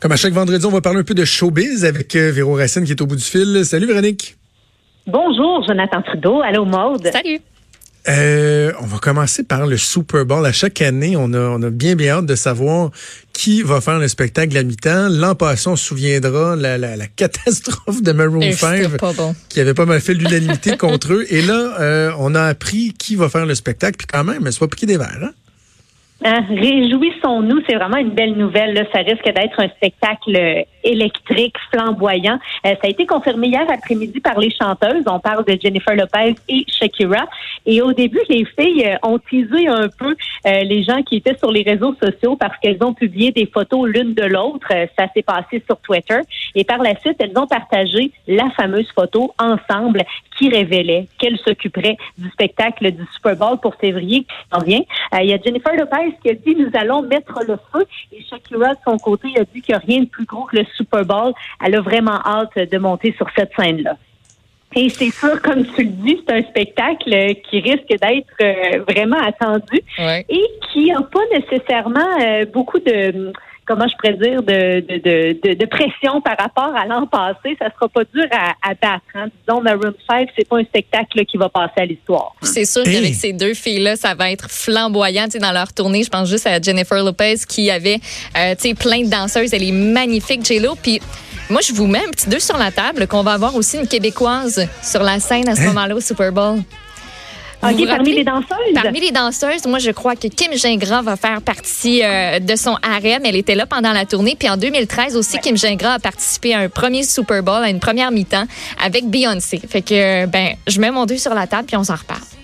Comme à chaque vendredi, on va parler un peu de showbiz avec euh, Véro Racine qui est au bout du fil. Salut Véronique. Bonjour Jonathan Trudeau. Allô Maude. Salut. Euh, on va commencer par le Super Bowl. À chaque année, on a, on a bien bien hâte de savoir qui va faire le spectacle à mi-temps. L'an passé, on se souviendra la, la, la catastrophe de Maroon 5 bon. qui avait pas mal fait l'unanimité contre eux. Et là, euh, on a appris qui va faire le spectacle. Puis quand même, c'est pas piqué des verres. Hein? Hein, réjouissons-nous, c'est vraiment une belle nouvelle. Là. Ça risque d'être un spectacle électrique, flamboyant. Euh, ça a été confirmé hier après-midi par les chanteuses. On parle de Jennifer Lopez et Shakira. Et au début, les filles euh, ont teasé un peu euh, les gens qui étaient sur les réseaux sociaux parce qu'elles ont publié des photos l'une de l'autre. ça s'est passé sur Twitter. Et par la suite, elles ont partagé la fameuse photo ensemble qui révélait qu'elles s'occuperaient du spectacle du Super Bowl pour février qui s'en vient. Il y a Jennifer Lopez qui a dit nous allons mettre le feu. Et Shakira, de son côté, a dit qu'il n'y a rien de plus gros que le Super Bowl. Elle a vraiment hâte de monter sur cette scène-là. Et c'est sûr, comme tu le dis, c'est un spectacle qui risque d'être euh, vraiment attendu et qui n'a pas nécessairement euh, beaucoup de comment je pourrais dire, de, de, de, pression par rapport à l'an passé. Ça sera pas dur à, à battre. Hein. Disons, Maroon 5, c'est pas un spectacle qui va passer à l'histoire. C'est sûr qu'avec ces deux filles-là, ça va être flamboyant dans leur tournée. Je pense juste à Jennifer Lopez qui avait euh, plein de danseuses. Elle est magnifique, J-Lo. Puis moi, je vous mets un petit deux sur la table qu'on va avoir aussi une Québécoise sur la scène à ce hein? moment-là au Super Bowl. OK, parmi les danseuses? Parmi les danseuses, moi, je crois que Kim Gingras va faire partie euh, de son harem. Elle était là pendant la tournée. Puis en 2013 aussi, Kim Gingras a participé à un premier Super Bowl, à une première mi-temps avec Beyoncé. Fait que, ben, je mets mon deux sur la table puis on s'en reparle.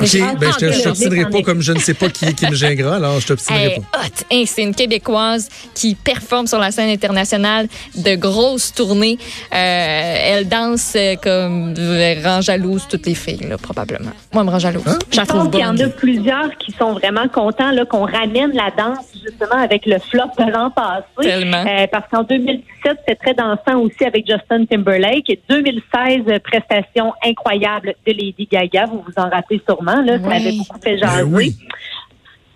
OK, ben, je ne t'obstinerai pas comme je ne sais pas qui est Kim Gingras, alors je t'obstinerai pas. Hey, c'est une Québécoise qui performe sur la scène internationale de grosses tournées. Euh, elle danse euh, comme elle rend jalouse toutes les filles, là, probablement. Moi, elle me rend jalouse. Hein? Je trouve Il y en a plusieurs qui sont vraiment contents qu'on ramène la danse justement avec le flop de l'an passé. Tellement. Euh, parce qu'en 2017, c'est très dansant aussi avec Justin Timberlake. Et 2016, prestation incroyable de Lady Gaga. Vous vous en rappelez sûrement. Ça avait beaucoup fait jaser.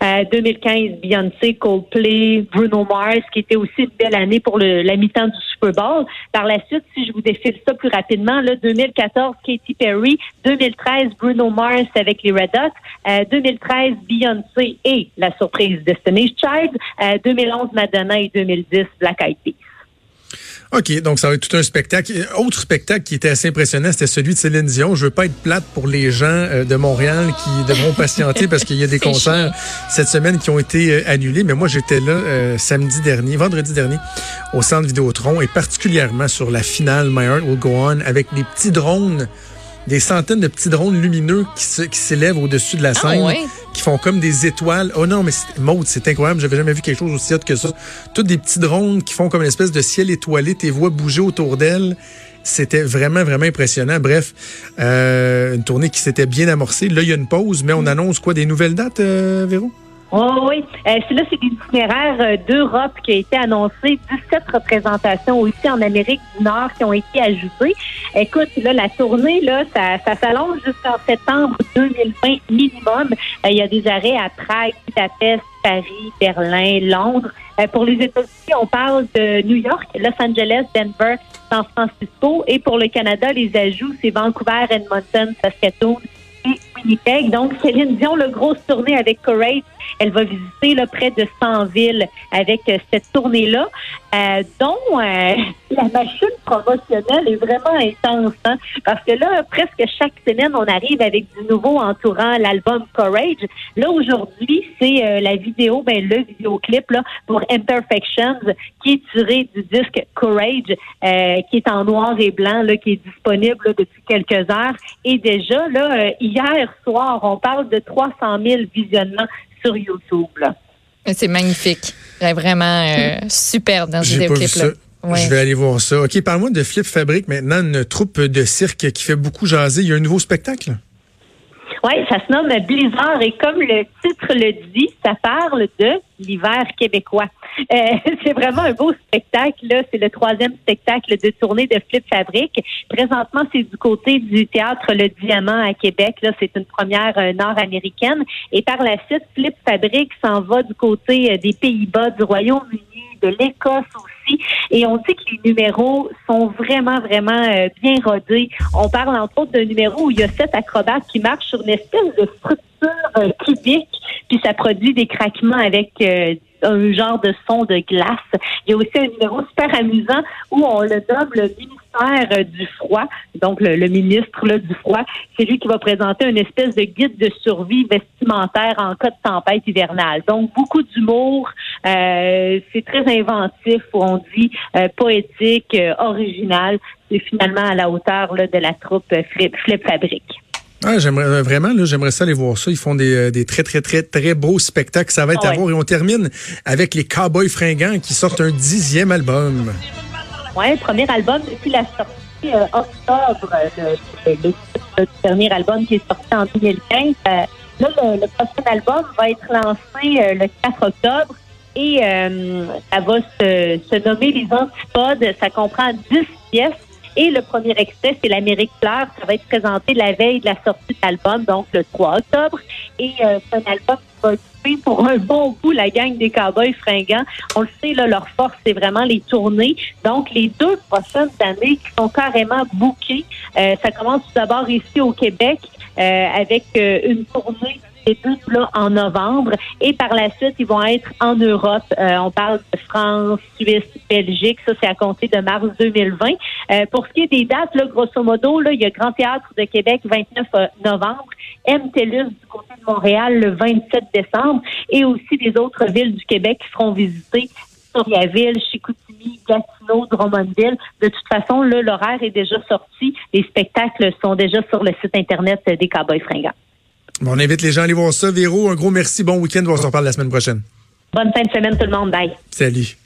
Ben 2015, euh, Beyoncé, Coldplay, Bruno Mars, qui était aussi une belle année pour le, la mi-temps du Super Bowl. Par la suite, si je vous défile ça plus rapidement, là, 2014, Katy Perry, 2013, Bruno Mars avec les Red Hot, 2013, euh, Beyoncé et la surprise Destiny's Child, 2011, euh, Madonna et 2010, Black Eyed Peas. OK, donc ça va être tout un spectacle. Autre spectacle qui était assez impressionnant, c'était celui de Céline Dion. Je veux pas être plate pour les gens euh, de Montréal qui devront patienter parce qu'il y a des concerts cette semaine qui ont été euh, annulés. Mais moi, j'étais là euh, samedi dernier, vendredi dernier, au Centre Vidéotron et particulièrement sur la finale My Heart Will Go On avec les petits drones des centaines de petits drones lumineux qui s'élèvent au-dessus de la ah, scène, qui font comme des étoiles. Oh non, mais Maud, c'est incroyable. J'avais jamais vu quelque chose aussi hot que ça. Tous des petits drones qui font comme une espèce de ciel étoilé. Tes voix bouger autour d'elles. C'était vraiment, vraiment impressionnant. Bref, euh, une tournée qui s'était bien amorcée. Là, il y a une pause, mais on mm. annonce quoi? Des nouvelles dates, euh, Véro? Oh, oui, euh, là, c'est l'itinéraire euh, d'Europe qui a été annoncé. 17 représentations aussi en Amérique du Nord qui ont été ajoutées. Écoute, là, la tournée, là, ça, ça s'allonge jusqu'en septembre 2020 minimum. Euh, il y a des arrêts à Prague, Budapest, Paris, Berlin, Londres. Euh, pour les États-Unis, on parle de New York, Los Angeles, Denver, San Francisco. Et pour le Canada, les ajouts, c'est Vancouver, Edmonton, Saskatoon et Winnipeg. Donc, Céline Dion, le grosse tournée avec Courage elle va visiter près de 100 villes avec euh, cette tournée-là, euh, dont euh, la machine promotionnelle est vraiment intense. Hein, parce que là, presque chaque semaine, on arrive avec du nouveau entourant l'album Courage. Là, aujourd'hui, c'est la vidéo, ben, le vidéoclip pour Imperfections, qui est tiré du disque Courage, qui est en noir et blanc, là, qui est disponible depuis quelques heures. Et déjà, là, hier soir, on parle de 300 000 visionnements sur YouTube. C'est magnifique. Vraiment euh, superbe dans ce vidéoclip-là. Je vais aller voir ça. OK, parle-moi de Flip Fabric maintenant, une troupe de cirque qui fait beaucoup jaser. Il y a un nouveau spectacle? Oui, ça se nomme Blizzard et comme le titre le dit, ça parle de l'hiver québécois. Euh, c'est vraiment un beau spectacle. C'est le troisième spectacle de tournée de Flip Fabric. Présentement, c'est du côté du théâtre Le Diamant à Québec. Là, c'est une première euh, nord-américaine. Et par la suite, Flip Fabric s'en va du côté euh, des Pays-Bas, du Royaume-Uni, de l'Écosse Et on sait que les numéros sont vraiment, vraiment euh, bien rodés. On parle entre autres d'un numéro où il y a sept acrobates qui marchent sur une espèce de structure euh, cubique, puis ça produit des craquements avec euh, un genre de son de glace. Il y a aussi un numéro super amusant où on le nomme le ministère du froid, donc le, ministre là, du froid. C'est lui qui va présenter une espèce de guide de survie vestimentaire en cas de tempête hivernale. Donc beaucoup d'humour, euh, c'est très inventif, on dit euh, poétique, euh, original. C'est finalement à la hauteur là, de la troupe Flip, Flip Fabrique. Ah, j'aimerais vraiment, là, j'aimerais ça aller voir ça. Ils font des, des très, très, très, très beaux spectacles. Ça va être ah à voir. Et on termine avec les Cowboys fringants qui sortent un dixième album. Oui, premier album depuis la sortie euh, octobre. Le, dernier album qui est sorti en 2015. là, le, prochain album va être lancé le 4 octobre. Et ça va se, nommer Les Antipodes. Ça comprend 10 pièces et le premier extrait, c'est l'Amérique pleure. Ça va être présenté la veille de la sortie de l'album, donc le 3 octobre. Et euh, c'est un album qui va pour un bon bout la gang des Cowboys fringants. On le sait, là, leur force, c'est vraiment les tournées. Donc, les deux prochaines années qui sont carrément bookées. Euh, ça commence tout d'abord ici au Québec euh, avec une tournée et tout là en novembre. Et par la suite, ils vont être en Europe. Euh, on parle de France, Suisse, Belgique. Ça, c'est à compter de mars 2020. Euh, pour ce qui est des dates, là, grosso modo, là, il y a Grand Théâtre de Québec 29 euh, novembre, MTLUS du côté de Montréal le 27 décembre et aussi des autres villes du Québec qui seront visitées. Victoriaville, Chicoutimi, Gatineau, Drummondville. De toute façon, l'horaire est déjà sorti. Les spectacles sont déjà sur le site Internet des Cowboys Fringants on invite les gens à aller voir ça. Véro, un gros merci. Bon week-end. On se reparle la semaine prochaine. Bonne fin de semaine, tout le monde. Bye. Salut.